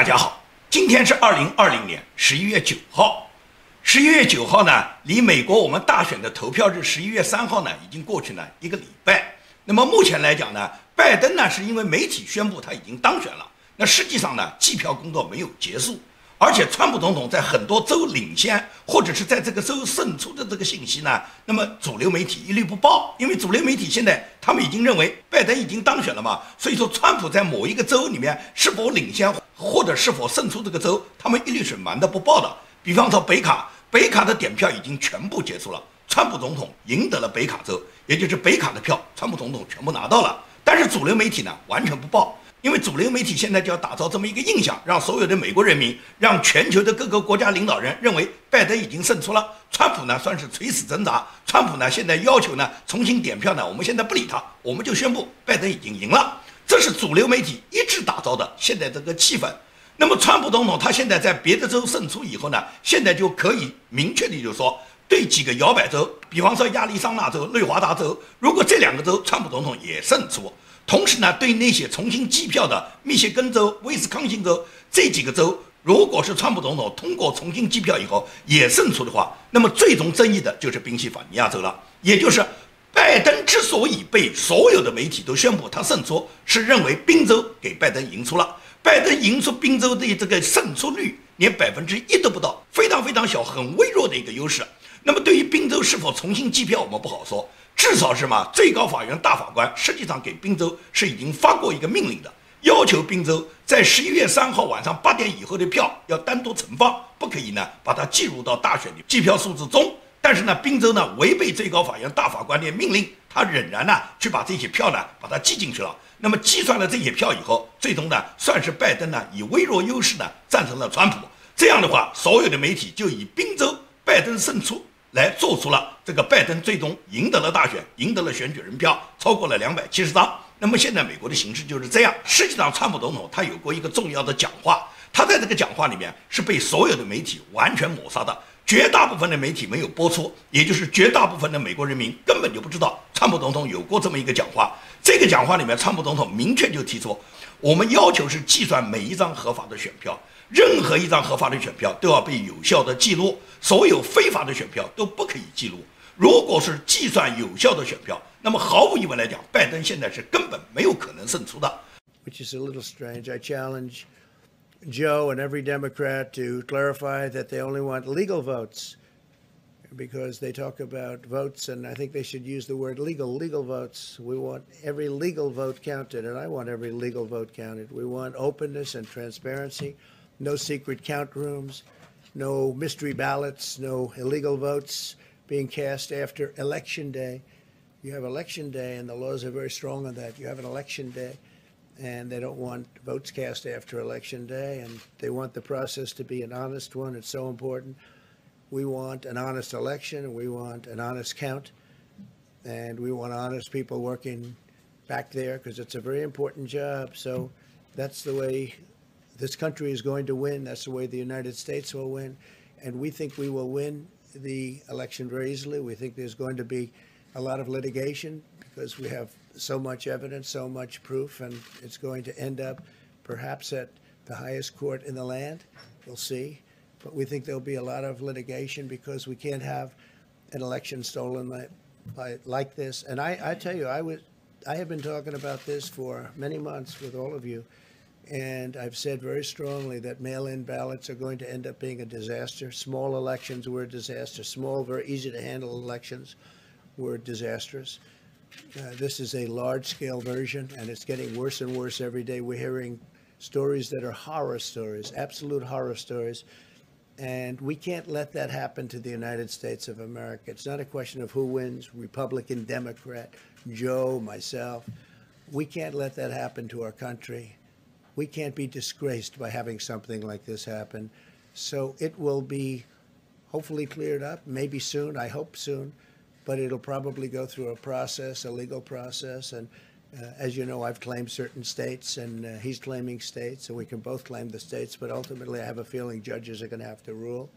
大家好，今天是二零二零年十一月九号。十一月九号呢，离美国我们大选的投票日十一月三号呢，已经过去了一个礼拜。那么目前来讲呢，拜登呢是因为媒体宣布他已经当选了，那实际上呢，计票工作没有结束。而且，川普总统在很多州领先，或者是在这个州胜出的这个信息呢，那么主流媒体一律不报，因为主流媒体现在他们已经认为拜登已经当选了嘛，所以说川普在某一个州里面是否领先或者是否胜出这个州，他们一律是瞒的不报的。比方说北卡，北卡的点票已经全部结束了，川普总统赢得了北卡州，也就是北卡的票，川普总统全部拿到了，但是主流媒体呢完全不报。因为主流媒体现在就要打造这么一个印象，让所有的美国人民，让全球的各个国家领导人认为拜登已经胜出了，川普呢算是垂死挣扎。川普呢现在要求呢重新点票呢，我们现在不理他，我们就宣布拜登已经赢了。这是主流媒体一直打造的现在这个气氛。那么川普总统他现在在别的州胜出以后呢，现在就可以明确的就说，对几个摇摆州，比方说亚利桑那州、内华达州，如果这两个州川普总统也胜出。同时呢，对那些重新计票的密歇根州、威斯康星州这几个州，如果是川普总统通过重新计票以后也胜出的话，那么最终争议的就是宾夕法尼亚州了。也就是拜登之所以被所有的媒体都宣布他胜出，是认为宾州给拜登赢出了。拜登赢出宾州的这个胜出率连百分之一都不到，非常非常小，很微弱的一个优势。那么对于宾州是否重新计票，我们不好说。至少是嘛，最高法院大法官实际上给宾州是已经发过一个命令的，要求宾州在十一月三号晚上八点以后的票要单独存放，不可以呢把它计入到大选的计票数字中。但是呢，宾州呢违背最高法院大法官的命令，他仍然呢去把这些票呢把它记进去了。那么计算了这些票以后，最终呢算是拜登呢以微弱优势呢战胜了川普。这样的话，所有的媒体就以宾州拜登胜出。来做出了这个拜登最终赢得了大选，赢得了选举人票，超过了两百七十张。那么现在美国的形势就是这样。实际上，川普总统他有过一个重要的讲话，他在这个讲话里面是被所有的媒体完全抹杀的，绝大部分的媒体没有播出，也就是绝大部分的美国人民根本就不知道川普总统有过这么一个讲话。这个讲话里面，川普总统明确就提出，我们要求是计算每一张合法的选票。任何一张合法的选票都要被有效的记录，所有非法的选票都不可以记录。如果是计算有效的选票，那么毫无疑问来讲，拜登现在是根本没有可能胜出的。Which is a little strange. I challenge Joe and every Democrat to clarify that they only want legal votes because they talk about votes, and I think they should use the word legal, legal votes. We want every legal vote counted, and I want every legal vote counted. We want openness and transparency no secret count rooms, no mystery ballots, no illegal votes being cast after election day. You have election day, and the laws are very strong on that. You have an election day, and they don't want votes cast after election day, and they want the process to be an honest one. It's so important. We want an honest election, and we want an honest count, and we want honest people working back there because it's a very important job. So that's the way this country is going to win. That's the way the United States will win. And we think we will win the election very easily. We think there's going to be a lot of litigation because we have so much evidence, so much proof, and it's going to end up perhaps at the highest court in the land. We'll see. But we think there'll be a lot of litigation because we can't have an election stolen by, by like this. And I, I tell you, I was I have been talking about this for many months with all of you. And I've said very strongly that mail-in ballots are going to end up being a disaster. Small elections were a disaster. Small, very easy to handle elections were disastrous. Uh, this is a large-scale version, and it's getting worse and worse every day. We're hearing stories that are horror stories, absolute horror stories. And we can't let that happen to the United States of America. It's not a question of who wins, Republican, Democrat, Joe, myself. We can't let that happen to our country we can't be disgraced by having something like this happen. So it will be hopefully cleared up, maybe soon, I hope soon, but it'll probably go through a process, a legal process. And uh, as you know, I've claimed certain states, and uh, he's claiming states, and we can both claim the states, but ultimately I have a feeling judges are going to have to rule.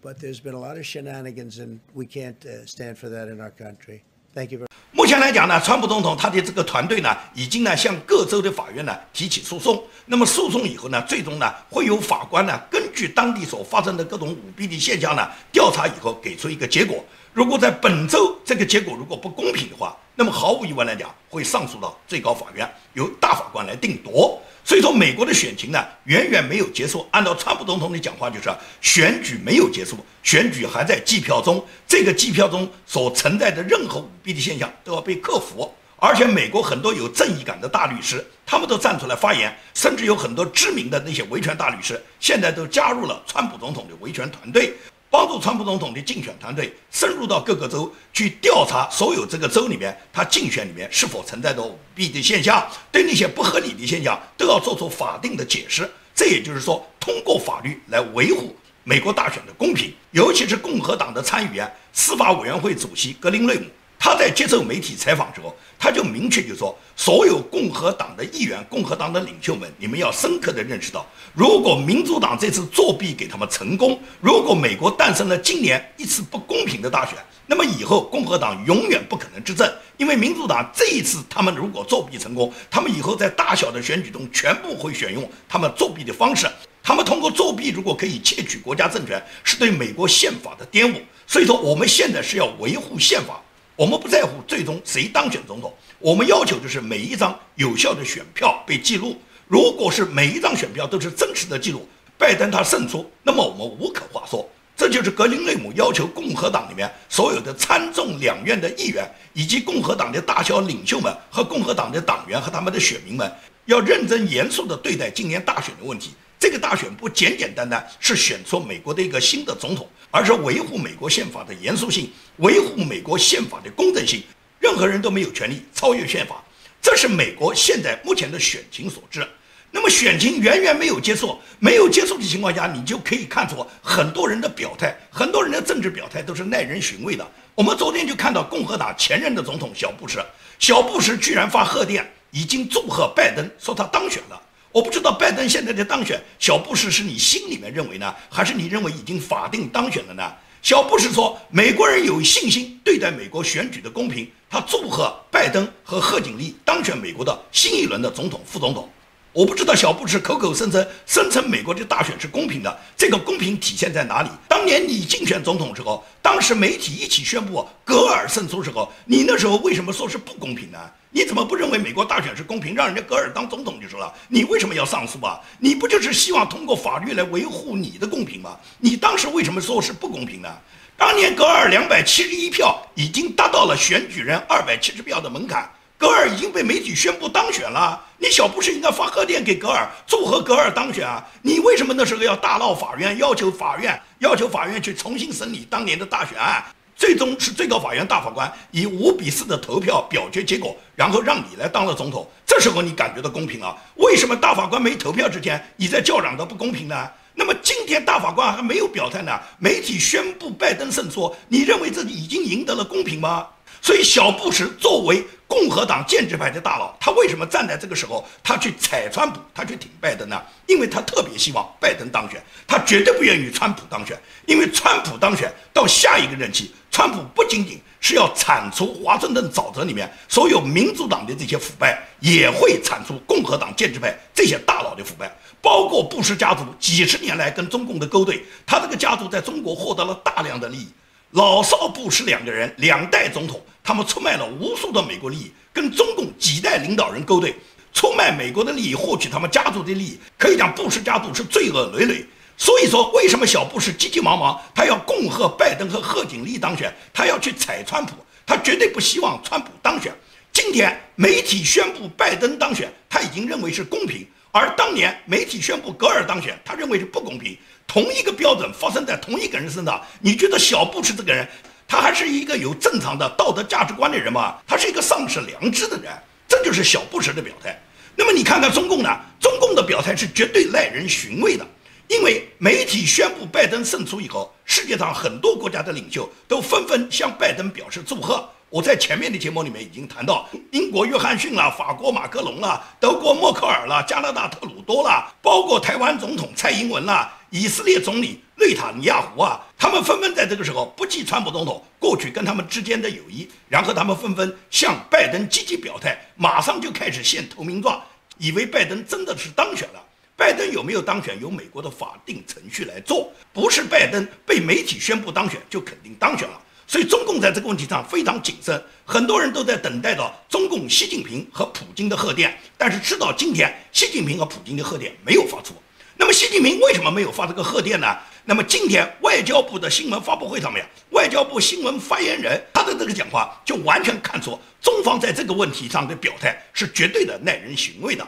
But there's been a lot of shenanigans, and we can't uh, stand for that in our country. Thank you 目前来讲呢，川普总统他的这个团队呢，已经呢向各州的法院呢提起诉讼。那么诉讼以后呢，最终呢会有法官呢根据当地所发生的各种舞弊的现象呢调查以后给出一个结果。如果在本周这个结果如果不公平的话，那么毫无疑问来讲会上诉到最高法院，由大法官来定夺。所以说，美国的选情呢，远远没有结束。按照川普总统的讲话，就是选举没有结束，选举还在计票中。这个计票中所存在的任何舞弊的现象都要被克服。而且，美国很多有正义感的大律师，他们都站出来发言，甚至有很多知名的那些维权大律师，现在都加入了川普总统的维权团队。帮助川普总统的竞选团队深入到各个州去调查所有这个州里面他竞选里面是否存在着舞弊的现象，对那些不合理的现象都要做出法定的解释。这也就是说，通过法律来维护美国大选的公平。尤其是共和党的参议员、司法委员会主席格林瑞姆，他在接受媒体采访之后，他就明确就说。所有共和党的议员、共和党的领袖们，你们要深刻地认识到，如果民主党这次作弊给他们成功，如果美国诞生了今年一次不公平的大选，那么以后共和党永远不可能执政，因为民主党这一次他们如果作弊成功，他们以后在大小的选举中全部会选用他们作弊的方式，他们通过作弊如果可以窃取国家政权，是对美国宪法的颠覆。所以说，我们现在是要维护宪法，我们不在乎最终谁当选总统。我们要求就是每一张有效的选票被记录。如果是每一张选票都是真实的记录，拜登他胜出，那么我们无可话说。这就是格林内姆要求共和党里面所有的参众两院的议员，以及共和党的大小领袖们和共和党的党员和他们的选民们，要认真严肃地对待今年大选的问题。这个大选不简简单单是选出美国的一个新的总统，而是维护美国宪法的严肃性，维护美国宪法的公正性。任何人都没有权利超越宪法，这是美国现在目前的选情所致。那么选情远远没有结束，没有结束的情况下，你就可以看出很多人的表态，很多人的政治表态都是耐人寻味的。我们昨天就看到共和党前任的总统小布什，小布什居然发贺电，已经祝贺拜登，说他当选了。我不知道拜登现在的当选，小布什是你心里面认为呢，还是你认为已经法定当选了呢？小布什说：“美国人有信心对待美国选举的公平。”他祝贺拜登和贺锦丽当选美国的新一轮的总统、副总统。我不知道小布什口口声声声称美国的大选是公平的，这个公平体现在哪里？当年你竞选总统时候，当时媒体一起宣布格尔胜出时候，你那时候为什么说是不公平呢？你怎么不认为美国大选是公平，让人家格尔当总统就是了？你为什么要上诉啊？你不就是希望通过法律来维护你的公平吗？你当时为什么说是不公平呢？当年格尔两百七十一票已经达到了选举人二百七十票的门槛，格尔已经被媒体宣布当选了。你小布什应该发贺电给格尔，祝贺格尔当选啊！你为什么那时候要大闹法院，要求法院要求法院去重新审理当年的大选案？最终是最高法院大法官以五比四的投票表决结果，然后让你来当了总统。这时候你感觉到公平了？为什么大法官没投票之前你在叫嚷的不公平呢？那么今天大法官还没有表态呢，媒体宣布拜登胜出，你认为这已经赢得了公平吗？所以小布什作为共和党建制派的大佬，他为什么站在这个时候，他去踩川普，他去挺拜登呢？因为他特别希望拜登当选，他绝对不愿意川普当选，因为川普当选到下一个任期，川普不仅仅是要铲除华盛顿沼泽里面所有民主党的这些腐败，也会铲除共和党建制派这些大佬的腐败，包括布什家族几十年来跟中共的勾兑，他这个家族在中国获得了大量的利益。老少布什两个人，两代总统，他们出卖了无数的美国利益，跟中共几代领导人勾兑，出卖美国的利益，获取他们家族的利益，可以讲布什家族是罪恶累累。所以说，为什么小布什急急忙忙，他要恭贺拜登和贺锦丽当选，他要去踩川普，他绝对不希望川普当选。今天媒体宣布拜登当选，他已经认为是公平，而当年媒体宣布格尔当选，他认为是不公平。同一个标准发生在同一个人身上，你觉得小布什这个人，他还是一个有正常的道德价值观的人吗？他是一个丧失良知的人，这就是小布什的表态。那么你看看中共呢？中共的表态是绝对耐人寻味的，因为媒体宣布拜登胜出以后，世界上很多国家的领袖都纷纷向拜登表示祝贺。我在前面的节目里面已经谈到，英国约翰逊了，法国马克龙了，德国默克尔了，加拿大特鲁多了，包括台湾总统蔡英文了。以色列总理内塔尼亚胡啊，他们纷纷在这个时候不计川普总统过去跟他们之间的友谊，然后他们纷纷向拜登积极表态，马上就开始献投名状，以为拜登真的是当选了。拜登有没有当选，由美国的法定程序来做，不是拜登被媒体宣布当选就肯定当选了。所以中共在这个问题上非常谨慎，很多人都在等待着中共习近平和普京的贺电，但是直到今天，习近平和普京的贺电没有发出。那么习近平为什么没有发这个贺电呢？那么今天外交部的新闻发布会上面，外交部新闻发言人他的这个讲话就完全看出中方在这个问题上的表态是绝对的耐人寻味的。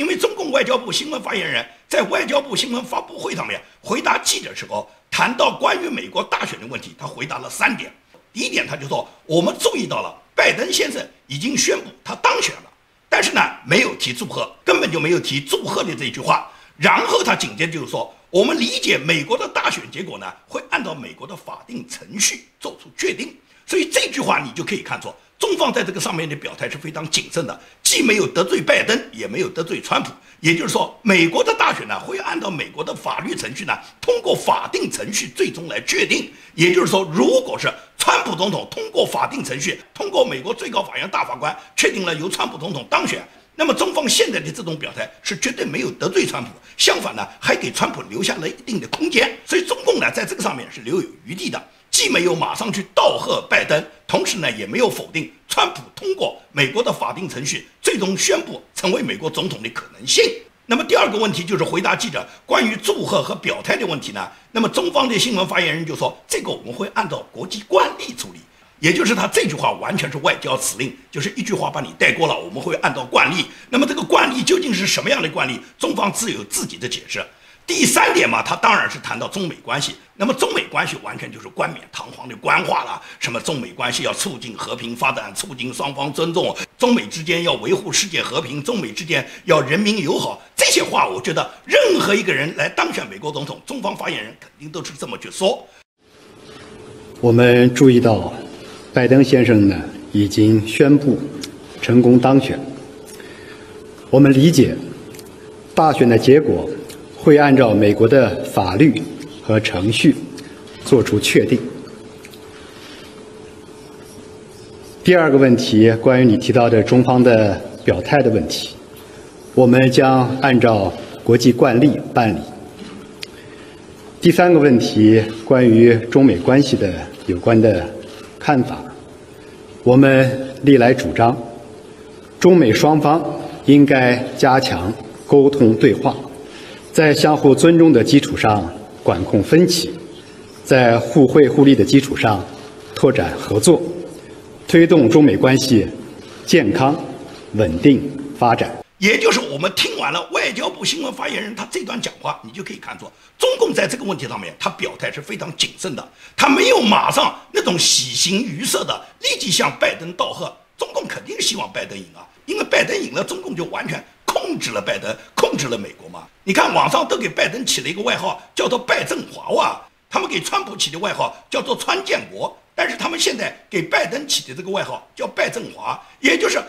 因为中共外交部新闻发言人，在外交部新闻发布会上面回答记者时候，谈到关于美国大选的问题，他回答了三点。第一点，他就说我们注意到了拜登先生已经宣布他当选了，但是呢，没有提祝贺，根本就没有提祝贺的这一句话。然后他紧接着就是说，我们理解美国的大选结果呢，会按照美国的法定程序做出确定。所以这句话你就可以看出。中方在这个上面的表态是非常谨慎的，既没有得罪拜登，也没有得罪川普。也就是说，美国的大选呢，会按照美国的法律程序呢，通过法定程序最终来确定。也就是说，如果是川普总统通过法定程序，通过美国最高法院大法官确定了由川普总统当选，那么中方现在的这种表态是绝对没有得罪川普，相反呢，还给川普留下了一定的空间。所以中共呢，在这个上面是留有余地的。既没有马上去道贺拜登，同时呢也没有否定川普通过美国的法定程序最终宣布成为美国总统的可能性。那么第二个问题就是回答记者关于祝贺和表态的问题呢？那么中方的新闻发言人就说，这个我们会按照国际惯例处理，也就是他这句话完全是外交辞令，就是一句话把你带过了，我们会按照惯例。那么这个惯例究竟是什么样的惯例？中方自有自己的解释。第三点嘛，他当然是谈到中美关系。那么中美关系完全就是冠冕堂皇的官话了。什么中美关系要促进和平发展，促进双方尊重，中美之间要维护世界和平，中美之间要人民友好。这些话，我觉得任何一个人来当选美国总统，中方发言人肯定都是这么去说。我们注意到，拜登先生呢已经宣布成功当选。我们理解大选的结果。会按照美国的法律和程序作出确定。第二个问题，关于你提到的中方的表态的问题，我们将按照国际惯例办理。第三个问题，关于中美关系的有关的看法，我们历来主张，中美双方应该加强沟通对话。在相互尊重的基础上管控分歧，在互惠互利的基础上拓展合作，推动中美关系健康稳定发展。也就是我们听完了外交部新闻发言人他这段讲话，你就可以看出，中共在这个问题上面他表态是非常谨慎的，他没有马上那种喜形于色的立即向拜登道贺。中共肯定希望拜登赢啊，因为拜登赢了，中共就完全。控制了拜登，控制了美国嘛？你看网上都给拜登起了一个外号，叫做“拜振华”哇。他们给川普起的外号叫做“川建国”，但是他们现在给拜登起的这个外号叫“拜振华”，也就是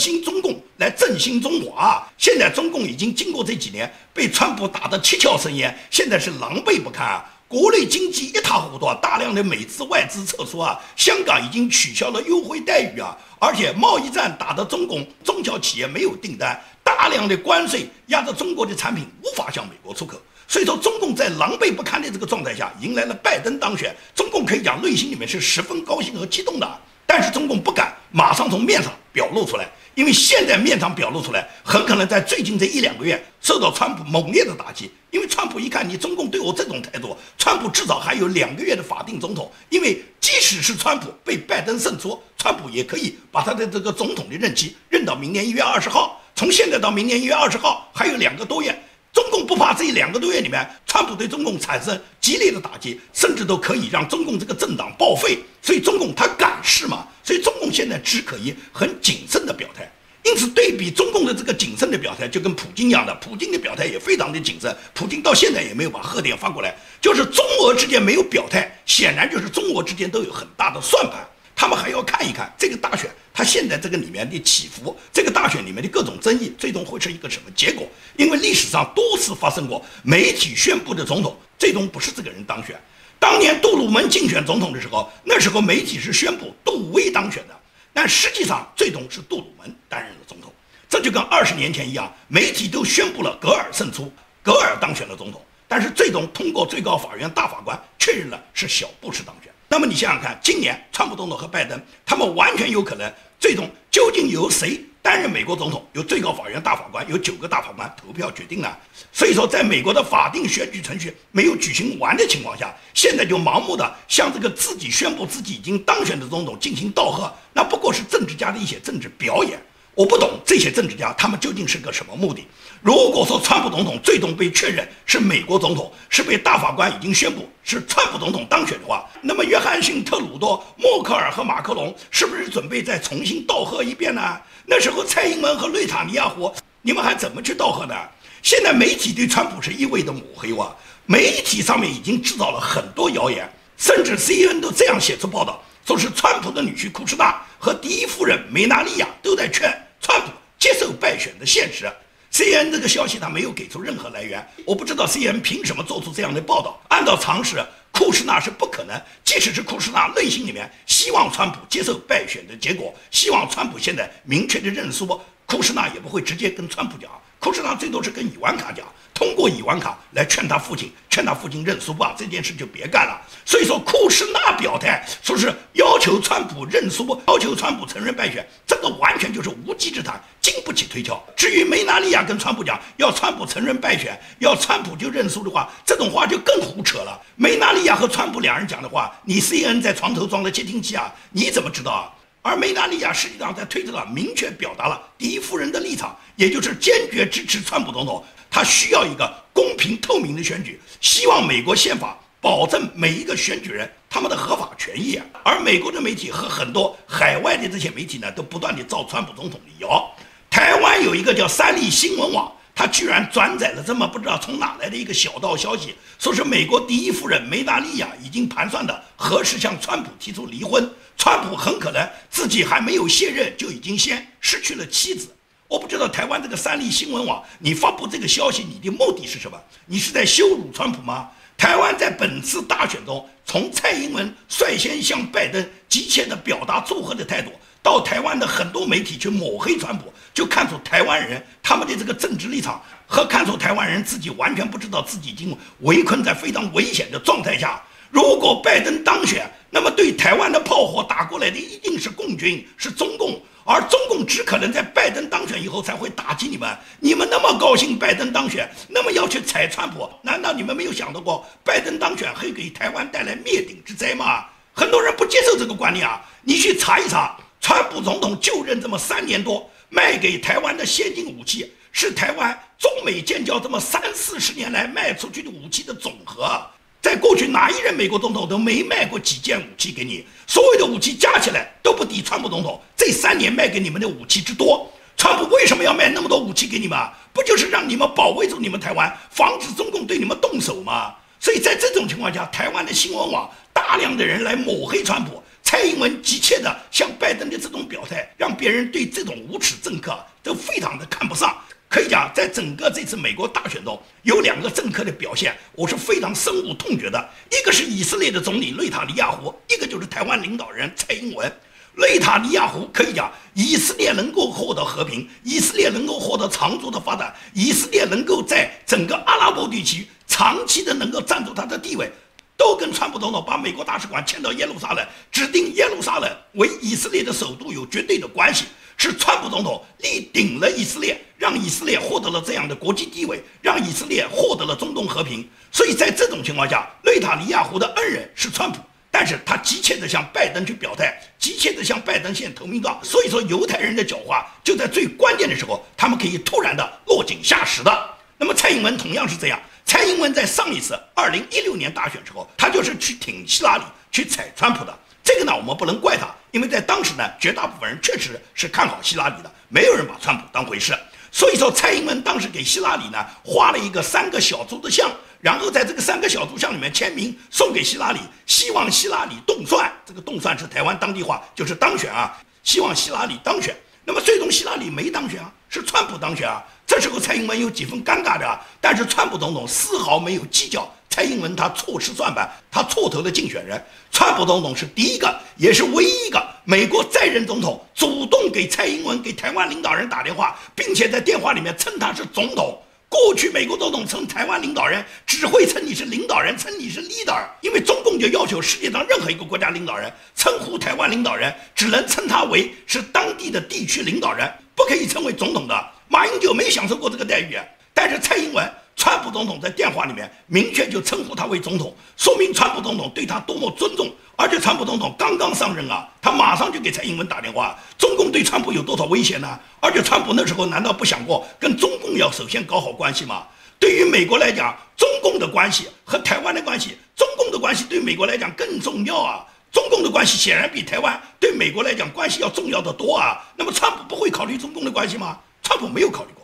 兴中共，来振兴中华。现在中共已经经过这几年被川普打得七窍生烟，现在是狼狈不堪啊。国内经济一塌糊涂啊，大量的美资外资撤出啊，香港已经取消了优惠待遇啊，而且贸易战打得中共中小企业没有订单，大量的关税压着中国的产品无法向美国出口，所以说中共在狼狈不堪的这个状态下迎来了拜登当选，中共可以讲内心里面是十分高兴和激动的，但是中共不敢马上从面上表露出来。因为现在面上表露出来，很可能在最近这一两个月受到川普猛烈的打击。因为川普一看你中共对我这种态度，川普至少还有两个月的法定总统。因为即使是川普被拜登胜出，川普也可以把他的这个总统的任期任到明年一月二十号。从现在到明年一月二十号还有两个多月。中共不怕这两个多月里面，川普对中共产生激烈的打击，甚至都可以让中共这个政党报废。所以中共他敢是吗？所以中共现在只可以很谨慎的表态。因此对比中共的这个谨慎的表态，就跟普京一样的，普京的表态也非常的谨慎。普京到现在也没有把贺电发过来，就是中俄之间没有表态，显然就是中俄之间都有很大的算盘。他们还要看一看这个大选，它现在这个里面的起伏，这个大选里面的各种争议，最终会是一个什么结果？因为历史上多次发生过，媒体宣布的总统最终不是这个人当选。当年杜鲁门竞选总统的时候，那时候媒体是宣布杜威当选的，但实际上最终是杜鲁门担任了总统。这就跟二十年前一样，媒体都宣布了格尔胜出，格尔当选了总统，但是最终通过最高法院大法官确认了是小布什当选。那么你想想看，今年川普总统和拜登，他们完全有可能最终究竟由谁担任美国总统，由最高法院大法官，由九个大法官投票决定呢？所以说，在美国的法定选举程序没有举行完的情况下，现在就盲目的向这个自己宣布自己已经当选的总统进行道贺，那不过是政治家的一些政治表演。我不懂这些政治家他们究竟是个什么目的。如果说川普总统最终被确认是美国总统，是被大法官已经宣布是川普总统当选的话，那么约翰逊、特鲁多、默克尔和马克龙是不是准备再重新道贺一遍呢？那时候蔡英文和内塔尼亚胡，你们还怎么去道贺呢？现在媒体对川普是一味的抹黑哇，媒体上面已经制造了很多谣言，甚至 CNN 都这样写出报道。说是川普的女婿库什纳和第一夫人梅纳利亚都在劝川普接受败选的现实。C N 这个消息他没有给出任何来源，我不知道 C N 凭什么做出这样的报道。按照常识，库什纳是不可能，即使是库什纳内心里面希望川普接受败选的结果，希望川普现在明确的认输，库什纳也不会直接跟川普讲。库什纳最多是跟伊万卡讲，通过伊万卡来劝他父亲，劝他父亲认输吧，这件事就别干了。所以说，库什纳表态说是要求川普认输，要求川普承认败选，这个完全就是无稽之谈，经不起推敲。至于梅纳利亚跟川普讲要川普承认败选，要川普就认输的话，这种话就更胡扯了。梅纳利亚和川普两人讲的话，你 CNN 在床头装了窃听器啊，你怎么知道啊？而梅拉利亚实际上在推特上明确表达了第一夫人的立场，也就是坚决支持川普总统。他需要一个公平透明的选举，希望美国宪法保证每一个选举人他们的合法权益。而美国的媒体和很多海外的这些媒体呢，都不断地造川普总统的谣。台湾有一个叫三立新闻网，他居然转载了这么不知道从哪来的一个小道消息，说是美国第一夫人梅达利亚已经盘算的何时向川普提出离婚。川普很可能自己还没有卸任，就已经先失去了妻子。我不知道台湾这个三立新闻网，你发布这个消息，你的目的是什么？你是在羞辱川普吗？台湾在本次大选中，从蔡英文率先向拜登急切地表达祝贺的态度，到台湾的很多媒体去抹黑川普，就看出台湾人他们的这个政治立场，和看出台湾人自己完全不知道自己已经围困在非常危险的状态下。如果拜登当选，那么对台湾的炮火打过来的一定是共军，是中共，而中共只可能在拜登当选以后才会打击你们。你们那么高兴拜登当选，那么要去踩川普，难道你们没有想到过拜登当选会给台湾带来灭顶之灾吗？很多人不接受这个观念啊！你去查一查，川普总统就任这么三年多，卖给台湾的先进武器是台湾中美建交这么三四十年来卖出去的武器的总和。在过去，哪一任美国总统都没卖过几件武器给你，所有的武器加起来都不抵川普总统这三年卖给你们的武器之多。川普为什么要卖那么多武器给你们？不就是让你们保卫住你们台湾，防止中共对你们动手吗？所以在这种情况下，台湾的新闻网大量的人来抹黑川普，蔡英文急切的向拜登的这种表态，让别人对这种无耻政客都非常的看不上。可以讲，在整个这次美国大选中，有两个政客的表现，我是非常深恶痛绝的。一个是以色列的总理内塔尼亚胡，一个就是台湾领导人蔡英文。内塔尼亚胡可以讲，以色列能够获得和平，以色列能够获得长足的发展，以色列能够在整个阿拉伯地区长期的能够占住它的地位，都跟川普总统把美国大使馆迁到耶路撒冷，指定耶路撒冷为以色列的首都有绝对的关系。是川普总统力顶了以色列，让以色列获得了这样的国际地位，让以色列获得了中东和平。所以在这种情况下，内塔尼亚胡的恩人是川普，但是他急切地向拜登去表态，急切地向拜登献投名状。所以说，犹太人的狡猾就在最关键的时候，他们可以突然的落井下石的。那么蔡英文同样是这样，蔡英文在上一次二零一六年大选之后，他就是去挺希拉里，去踩川普的。这个呢，我们不能怪他，因为在当时呢，绝大部分人确实是看好希拉里的，没有人把川普当回事。所以说，蔡英文当时给希拉里呢画了一个三个小猪的像，然后在这个三个小猪像里面签名送给希拉里，希望希拉里动算。这个动算是台湾当地话，就是当选啊，希望希拉里当选。那么最终希拉里没当选啊，是川普当选啊。这时候蔡英文有几分尴尬的啊，但是川普总统丝毫没有计较蔡英文他错失算盘，他错投的竞选人。川普总统是第一个，也是唯一一个美国在任总统主动给蔡英文给台湾领导人打电话，并且在电话里面称他是总统。过去美国总统称台湾领导人只会称你是领导人，称你是 leader，因为中共就要求世界上任何一个国家领导人称呼台湾领导人，只能称他为是当地的地区领导人，不可以称为总统的。马英九没享受过这个待遇，但是蔡英文。川普总统在电话里面明确就称呼他为总统，说明川普总统对他多么尊重。而且川普总统刚刚上任啊，他马上就给蔡英文打电话。中共对川普有多少威胁呢？而且川普那时候难道不想过跟中共要首先搞好关系吗？对于美国来讲，中共的关系和台湾的关系，中共的关系对美国来讲更重要啊。中共的关系显然比台湾对美国来讲关系要重要的多啊。那么川普不会考虑中共的关系吗？川普没有考虑过，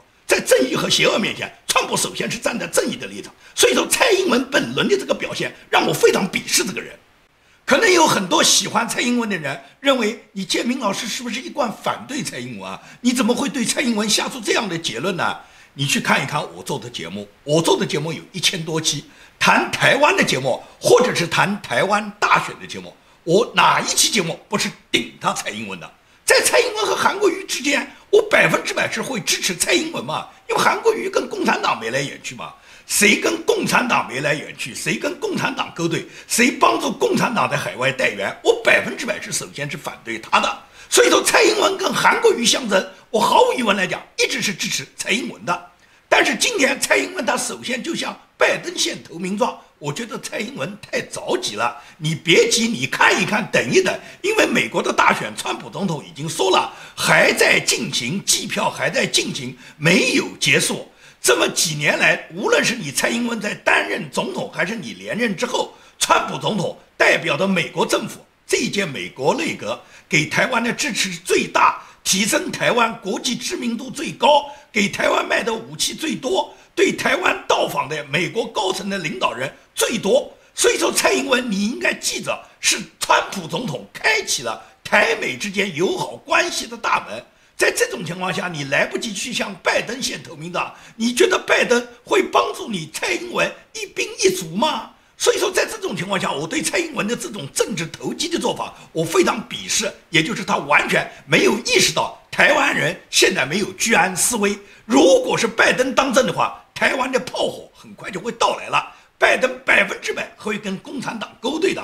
正义和邪恶面前。川普首先是站在正义的立场，所以说蔡英文本轮的这个表现让我非常鄙视这个人。可能有很多喜欢蔡英文的人认为，你建明老师是不是一贯反对蔡英文啊？你怎么会对蔡英文下出这样的结论呢？你去看一看我做的节目，我做的节目有一千多期，谈台湾的节目，或者是谈台湾大选的节目，我哪一期节目不是顶他蔡英文的？在蔡英文和韩国瑜之间，我百分之百是会支持蔡英文嘛？因为韩国瑜跟共产党眉来眼去嘛，谁跟共产党眉来眼去，谁跟共产党勾兑，谁帮助共产党在海外带援，我百分之百是首先是反对他的。所以说，蔡英文跟韩国瑜相争，我毫无疑问来讲，一直是支持蔡英文的。但是今天蔡英文他首先就向拜登献投名状，我觉得蔡英文太着急了。你别急，你看一看，等一等，因为美国的大选，川普总统已经说了，还在进行，计票还在进行，没有结束。这么几年来，无论是你蔡英文在担任总统，还是你连任之后，川普总统代表的美国政府这一届美国内阁给台湾的支持最大。提升台湾国际知名度最高，给台湾卖的武器最多，对台湾到访的美国高层的领导人最多。所以说，蔡英文你应该记着，是川普总统开启了台美之间友好关系的大门。在这种情况下，你来不及去向拜登献投名状，你觉得拜登会帮助你蔡英文一兵一卒吗？所以说，在这种情况下，我对蔡英文的这种政治投机的做法，我非常鄙视。也就是他完全没有意识到台湾人现在没有居安思危。如果是拜登当政的话，台湾的炮火很快就会到来了。拜登百分之百会跟共产党勾兑的。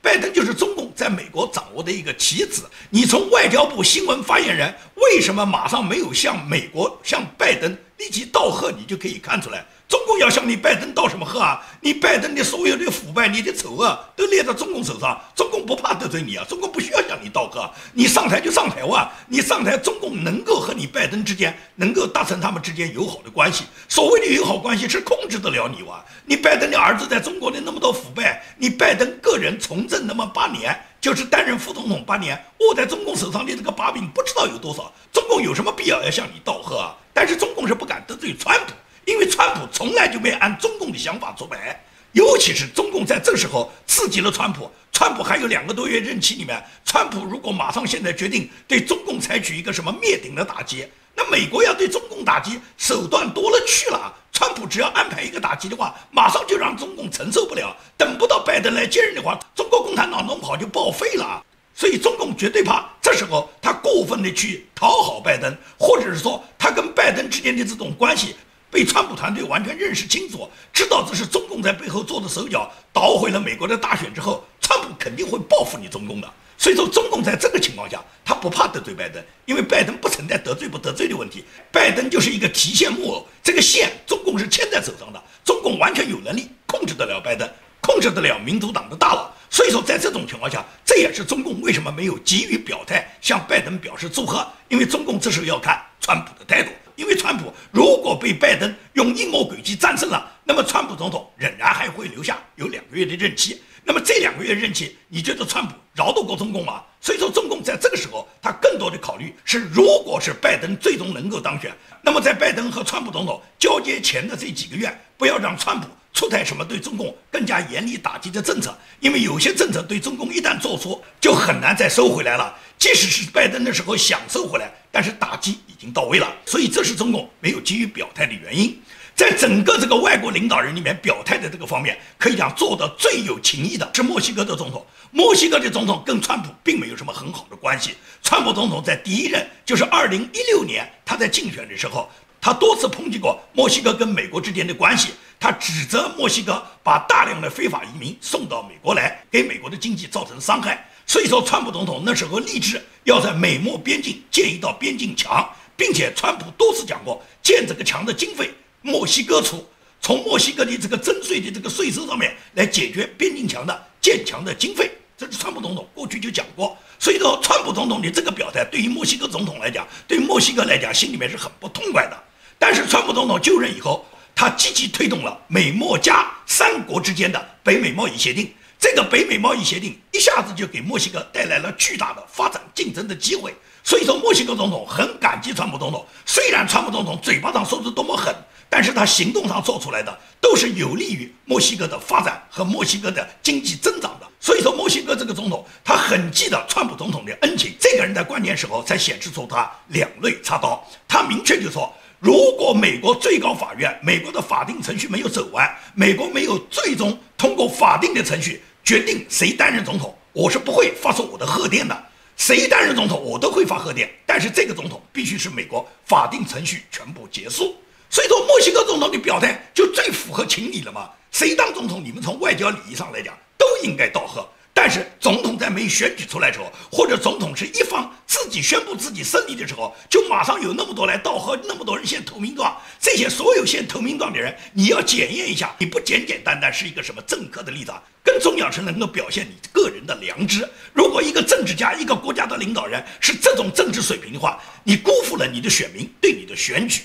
拜登就是中共在美国掌握的一个棋子。你从外交部新闻发言人为什么马上没有向美国向拜登立即道贺，你就可以看出来。中共要向你拜登道什么贺啊？你拜登的所有的腐败、你的丑恶列在中共手上，中共不怕得罪你啊！中共不需要向你道贺，你上台就上台哇！你上台，中共能够和你拜登之间能够达成他们之间友好的关系。所谓的友好关系是控制得了你哇？你拜登的儿子在中国的那么多腐败，你拜登个人从政那么八年，就是担任副总统八年，握在中共手上的这个把柄不知道有多少，中共有什么必要要向你道贺啊？但是中共是不敢得罪川普。因为川普从来就没按中共的想法做白，尤其是中共在这时候刺激了川普。川普还有两个多月任期里面，川普如果马上现在决定对中共采取一个什么灭顶的打击，那美国要对中共打击手段多了去了。川普只要安排一个打击的话，马上就让中共承受不了。等不到拜登来接任的话，中国共产党弄不好就报废了。所以中共绝对怕这时候他过分的去讨好拜登，或者是说他跟拜登之间的这种关系。被川普团队完全认识清楚，知道这是中共在背后做的手脚，捣毁了美国的大选之后，川普肯定会报复你中共的。所以说，中共在这个情况下，他不怕得罪拜登，因为拜登不存在得罪不得罪的问题，拜登就是一个提线木偶，这个线中共是牵在手上的，中共完全有能力控制得了拜登，控制得了民主党的大佬。所以说，在这种情况下，这也是中共为什么没有急于表态向拜登表示祝贺，因为中共这时候要看川普的态度。因为川普如果被拜登用阴谋诡计战胜了，那么川普总统仍然还会留下有两个月的任期。那么这两个月任期，你觉得川普饶得过中共吗？所以说，中共在这个时候，他更多的考虑是，如果是拜登最终能够当选，那么在拜登和川普总统交接前的这几个月，不要让川普出台什么对中共更加严厉打击的政策，因为有些政策对中共一旦做出，就很难再收回来了。即使是拜登的时候想收回来，但是打击已经到位了，所以这是中共没有急于表态的原因。在整个这个外国领导人里面表态的这个方面，可以讲做的最有情义的是墨西哥的总统。墨西哥的总统跟川普并没有什么很好的关系。川普总统在第一任，就是二零一六年他在竞选的时候，他多次抨击过墨西哥跟美国之间的关系，他指责墨西哥把大量的非法移民送到美国来，给美国的经济造成伤害。所以说，川普总统那时候立志要在美墨边境建一道边境墙，并且川普多次讲过，建这个墙的经费。墨西哥出从墨西哥的这个征税的这个税收上面来解决边境墙的建墙的经费，这是川普总统过去就讲过。所以说，川普总统的这个表态对于墨西哥总统来讲，对墨西哥来讲心里面是很不痛快的。但是，川普总统就任以后，他积极推动了美墨加三国之间的北美贸易协定。这个北美贸易协定一下子就给墨西哥带来了巨大的发展竞争的机会。所以说，墨西哥总统很感激川普总统。虽然川普总统嘴巴上说的多么狠。但是他行动上做出来的都是有利于墨西哥的发展和墨西哥的经济增长的，所以说墨西哥这个总统他很记得川普总统的恩情，这个人在关键时候才显示出他两肋插刀。他明确就说，如果美国最高法院美国的法定程序没有走完，美国没有最终通过法定的程序决定谁担任总统，我是不会发出我的贺电的。谁担任总统我都会发贺电，但是这个总统必须是美国法定程序全部结束。所以说，墨西哥总统的表态就最符合情理了嘛？谁当总统，你们从外交礼仪上来讲都应该道贺。但是，总统在没选举出来的时候，或者总统是一方自己宣布自己胜利的时候，就马上有那么多来道贺，那么多人献投名状。这些所有献投名状的人，你要检验一下，你不简简单单是一个什么政客的立场，更重要是能够表现你个人的良知。如果一个政治家、一个国家的领导人是这种政治水平的话，你辜负了你的选民对你的选举。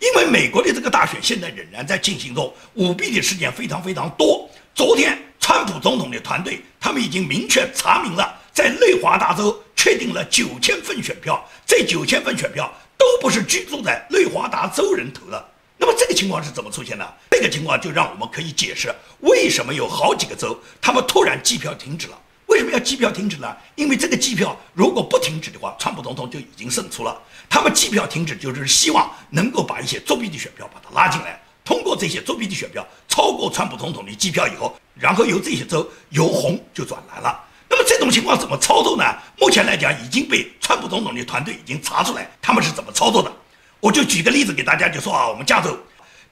因为美国的这个大选现在仍然在进行中，舞弊的事件非常非常多。昨天，川普总统的团队他们已经明确查明了，在内华达州确定了九千份选票，这九千份选票都不是居住在内华达州人投的。那么这个情况是怎么出现的？这个情况就让我们可以解释为什么有好几个州他们突然计票停止了。为什么要计票停止呢？因为这个计票如果不停止的话，川普总统就已经胜出了。他们计票停止就是希望能够把一些作弊的选票把它拉进来，通过这些作弊的选票超过川普总统的计票以后，然后由这些州由红就转蓝了。那么这种情况怎么操作呢？目前来讲已经被川普总统的团队已经查出来，他们是怎么操作的？我就举个例子给大家，就说啊，我们加州，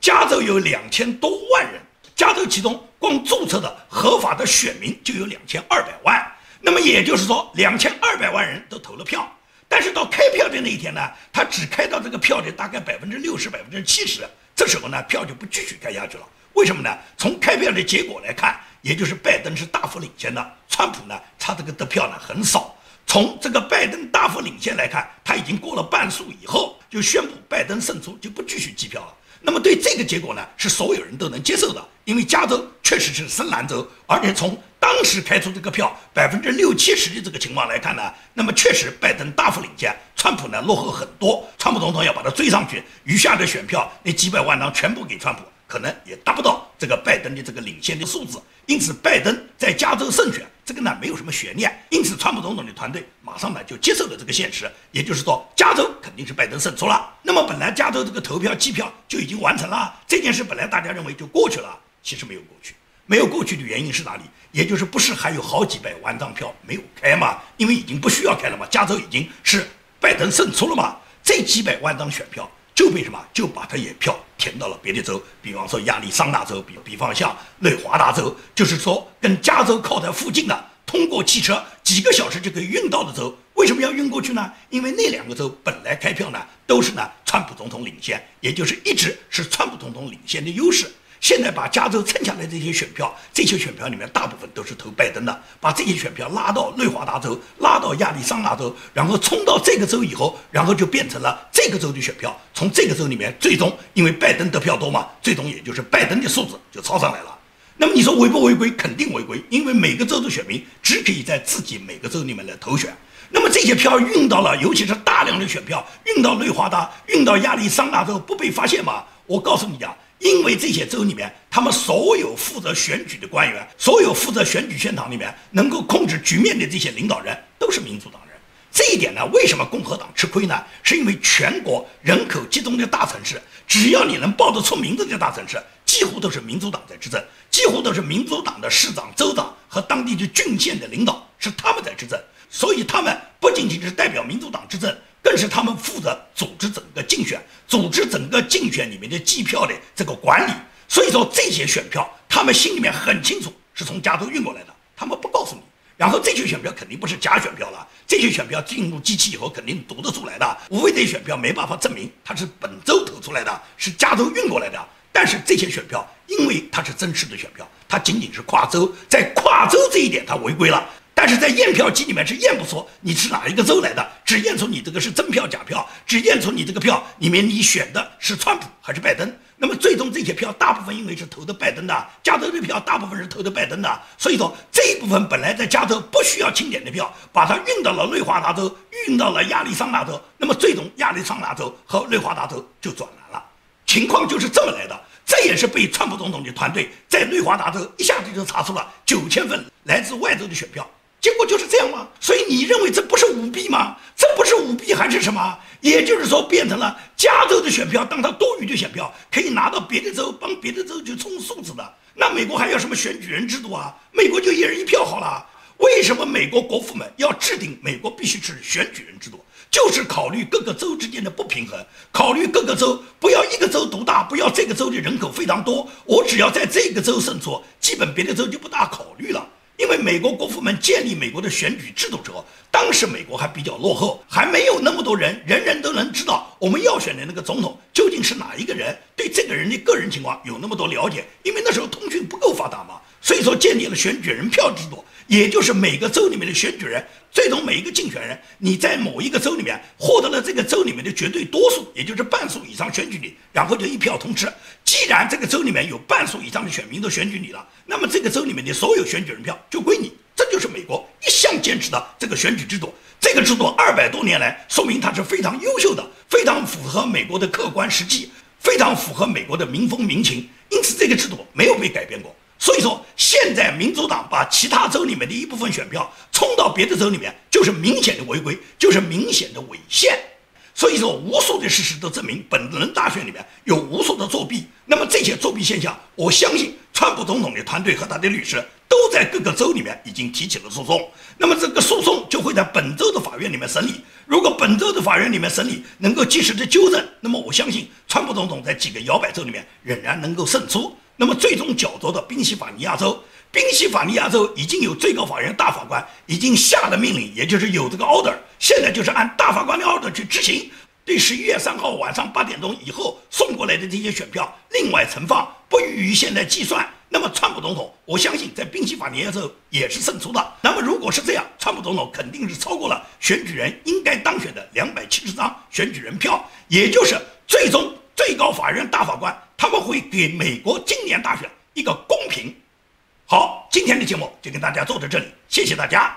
加州有两千多万人。加州其中光注册的合法的选民就有两千二百万，那么也就是说两千二百万人都投了票，但是到开票的那一天呢，他只开到这个票的大概百分之六十、百分之七十，这时候呢票就不继续开下去了。为什么呢？从开票的结果来看，也就是拜登是大幅领先的，川普呢他这个得票呢很少。从这个拜登大幅领先来看，他已经过了半数以后，就宣布拜登胜出，就不继续计票了。那么对这个结果呢，是所有人都能接受的，因为加州确实是深蓝州，而且从当时开出这个票百分之六七十的这个情况来看呢，那么确实拜登大幅领先，川普呢落后很多，川普总统要把它追上去，余下的选票那几百万张全部给川普，可能也达不到这个拜登的这个领先的数字，因此拜登在加州胜选。这个呢没有什么悬念，因此川普总统的团队马上呢就接受了这个现实，也就是说加州肯定是拜登胜出了。那么本来加州这个投票计票就已经完成了，这件事本来大家认为就过去了，其实没有过去。没有过去的原因是哪里？也就是不是还有好几百万张票没有开吗？因为已经不需要开了嘛，加州已经是拜登胜出了嘛，这几百万张选票就被什么就把他也票填到了别的州，比方说亚利桑那州，比比方像内华达州，就是说跟加州靠在附近的。通过汽车几个小时就可以运到的州，为什么要运过去呢？因为那两个州本来开票呢都是呢川普总统领先，也就是一直是川普总统领先的优势。现在把加州剩下来这些选票，这些选票里面大部分都是投拜登的，把这些选票拉到内华达州，拉到亚利桑那州，然后冲到这个州以后，然后就变成了这个州的选票。从这个州里面，最终因为拜登得票多嘛，最终也就是拜登的数字就超上来了。那么你说违不违规？肯定违规，因为每个州的选民只可以在自己每个州里面来投选。那么这些票运到了，尤其是大量的选票运到内华达、运到亚利桑那州，不被发现吗？我告诉你啊，因为这些州里面，他们所有负责选举的官员，所有负责选举现场里面能够控制局面的这些领导人，都是民主党人。这一点呢，为什么共和党吃亏呢？是因为全国人口集中的大城市，只要你能报得出名字的大城市，几乎都是民主党在执政，几乎都是民主党的市长、州长和当地的郡县的领导是他们在执政，所以他们不仅仅是代表民主党执政。更是他们负责组织整个竞选，组织整个竞选里面的计票的这个管理。所以说这些选票，他们心里面很清楚是从加州运过来的，他们不告诉你。然后这些选票肯定不是假选票了，这些选票进入机器以后肯定读得出来的。无非这些选票没办法证明它是本州投出来的，是加州运过来的。但是这些选票，因为它是真实的选票，它仅仅是跨州，在跨州这一点它违规了。但是在验票机里面是验不出你是哪一个州来的，只验出你这个是真票假票，只验出你这个票里面你选的是川普还是拜登。那么最终这些票大部分因为是投的拜登的，加州的票大部分是投的拜登的，所以说这一部分本来在加州不需要清点的票，把它运到了内华达州，运到了亚利桑那州，那么最终亚利桑那州和内华达州就转蓝了，情况就是这么来的。这也是被川普总统的团队在内华达州一下子就查出了九千份来自外州的选票。结果就是这样吗？所以你认为这不是舞弊吗？这不是舞弊还是什么？也就是说，变成了加州的选票，当他多余的选票可以拿到别的州，帮别的州去充数字的。那美国还要什么选举人制度啊？美国就一人一票好了。为什么美国国父们要制定美国必须是选举人制度？就是考虑各个州之间的不平衡，考虑各个州不要一个州独大，不要这个州的人口非常多，我只要在这个州胜出，基本别的州就不大考虑了。因为美国国父们建立美国的选举制度之后，当时美国还比较落后，还没有那么多人，人人都能知道我们要选的那个总统究竟是哪一个人，对这个人的个人情况有那么多了解。因为那时候通讯不够发达嘛，所以说建立了选举人票制度，也就是每个州里面的选举人，最终每一个竞选人，你在某一个州里面获得了这个州里面的绝对多数，也就是半数以上选举你，然后就一票通吃。既然这个州里面有半数以上的选民都选举你了，那么这个州里面的所有选举人票就归你。这就是美国一向坚持的这个选举制度。这个制度二百多年来，说明它是非常优秀的，非常符合美国的客观实际，非常符合美国的民风民情。因此，这个制度没有被改变过。所以说，现在民主党把其他州里面的一部分选票冲到别的州里面，就是明显的违规，就是明显的违宪。所以说，无数的事实都证明，本轮大选里面有无数的作弊。那么这些作弊现象，我相信川普总统的团队和他的律师都在各个州里面已经提起了诉讼。那么这个诉讼就会在本州的法院里面审理。如果本州的法院里面审理能够及时的纠正，那么我相信川普总统在几个摇摆州里面仍然能够胜出。那么最终角逐的宾夕法尼亚州。宾夕法尼亚州已经有最高法院大法官已经下了命令，也就是有这个 order，现在就是按大法官的 order 去执行，对十一月三号晚上八点钟以后送过来的这些选票另外存放，不予现在计算。那么川普总统，我相信在宾夕法尼亚州也是胜出的。那么如果是这样，川普总统肯定是超过了选举人应该当选的两百七十张选举人票，也就是最终最高法院大法官他们会给美国今年大选一个公平。好，今天的节目就跟大家做到这里，谢谢大家。